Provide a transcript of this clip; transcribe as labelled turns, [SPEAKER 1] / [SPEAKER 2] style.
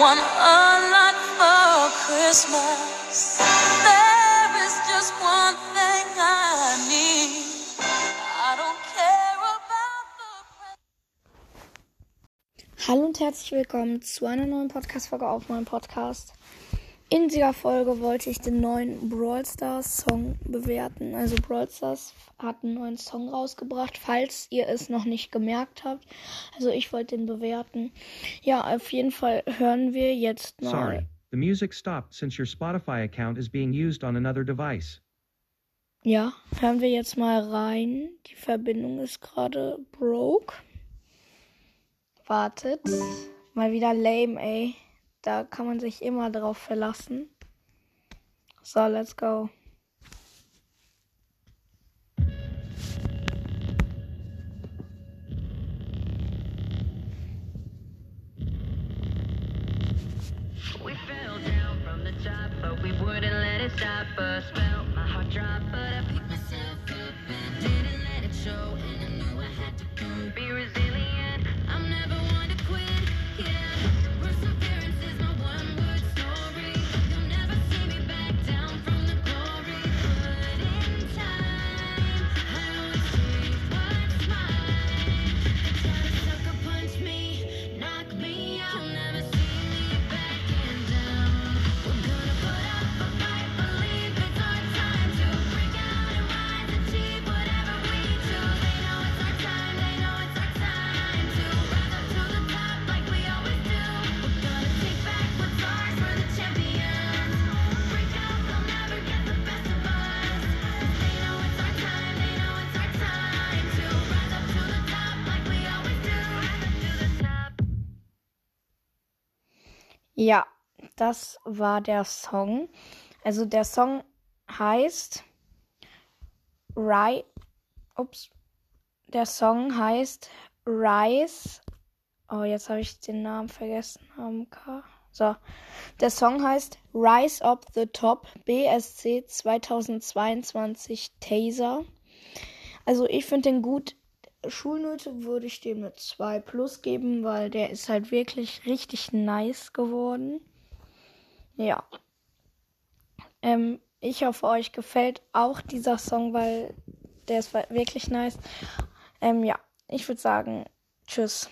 [SPEAKER 1] want a lot for Christmas. There is just one thing I need. I don't care about the
[SPEAKER 2] Hallo und herzlich willkommen zu einer neuen Podcast-Folge auf meinem Podcast. In dieser Folge wollte ich den neuen Brawl Stars Song bewerten. Also Brawl Stars hat einen neuen Song rausgebracht, falls ihr es noch nicht gemerkt habt. Also ich wollte den bewerten. Ja, auf jeden Fall hören wir jetzt mal. Sorry,
[SPEAKER 3] the music stopped since your Spotify account is being used on another device.
[SPEAKER 2] Ja, hören wir jetzt mal rein. Die Verbindung ist gerade broke. Wartet. Mal wieder lame, ey. Da kann man sich immer drauf verlassen. So, let's go.
[SPEAKER 4] We fell down from the top, but we wouldn't let it stop us.
[SPEAKER 2] Ja, das war der Song. Also der Song heißt Rise. Ups. Der Song heißt Rise. Oh, jetzt habe ich den Namen vergessen. So. Der Song heißt Rise Up the Top BSC 2022 Taser. Also ich finde den gut. Schulnote würde ich dem eine 2 plus geben, weil der ist halt wirklich richtig nice geworden. Ja. Ähm, ich hoffe, euch gefällt auch dieser Song, weil der ist wirklich nice. Ähm, ja, ich würde sagen, tschüss.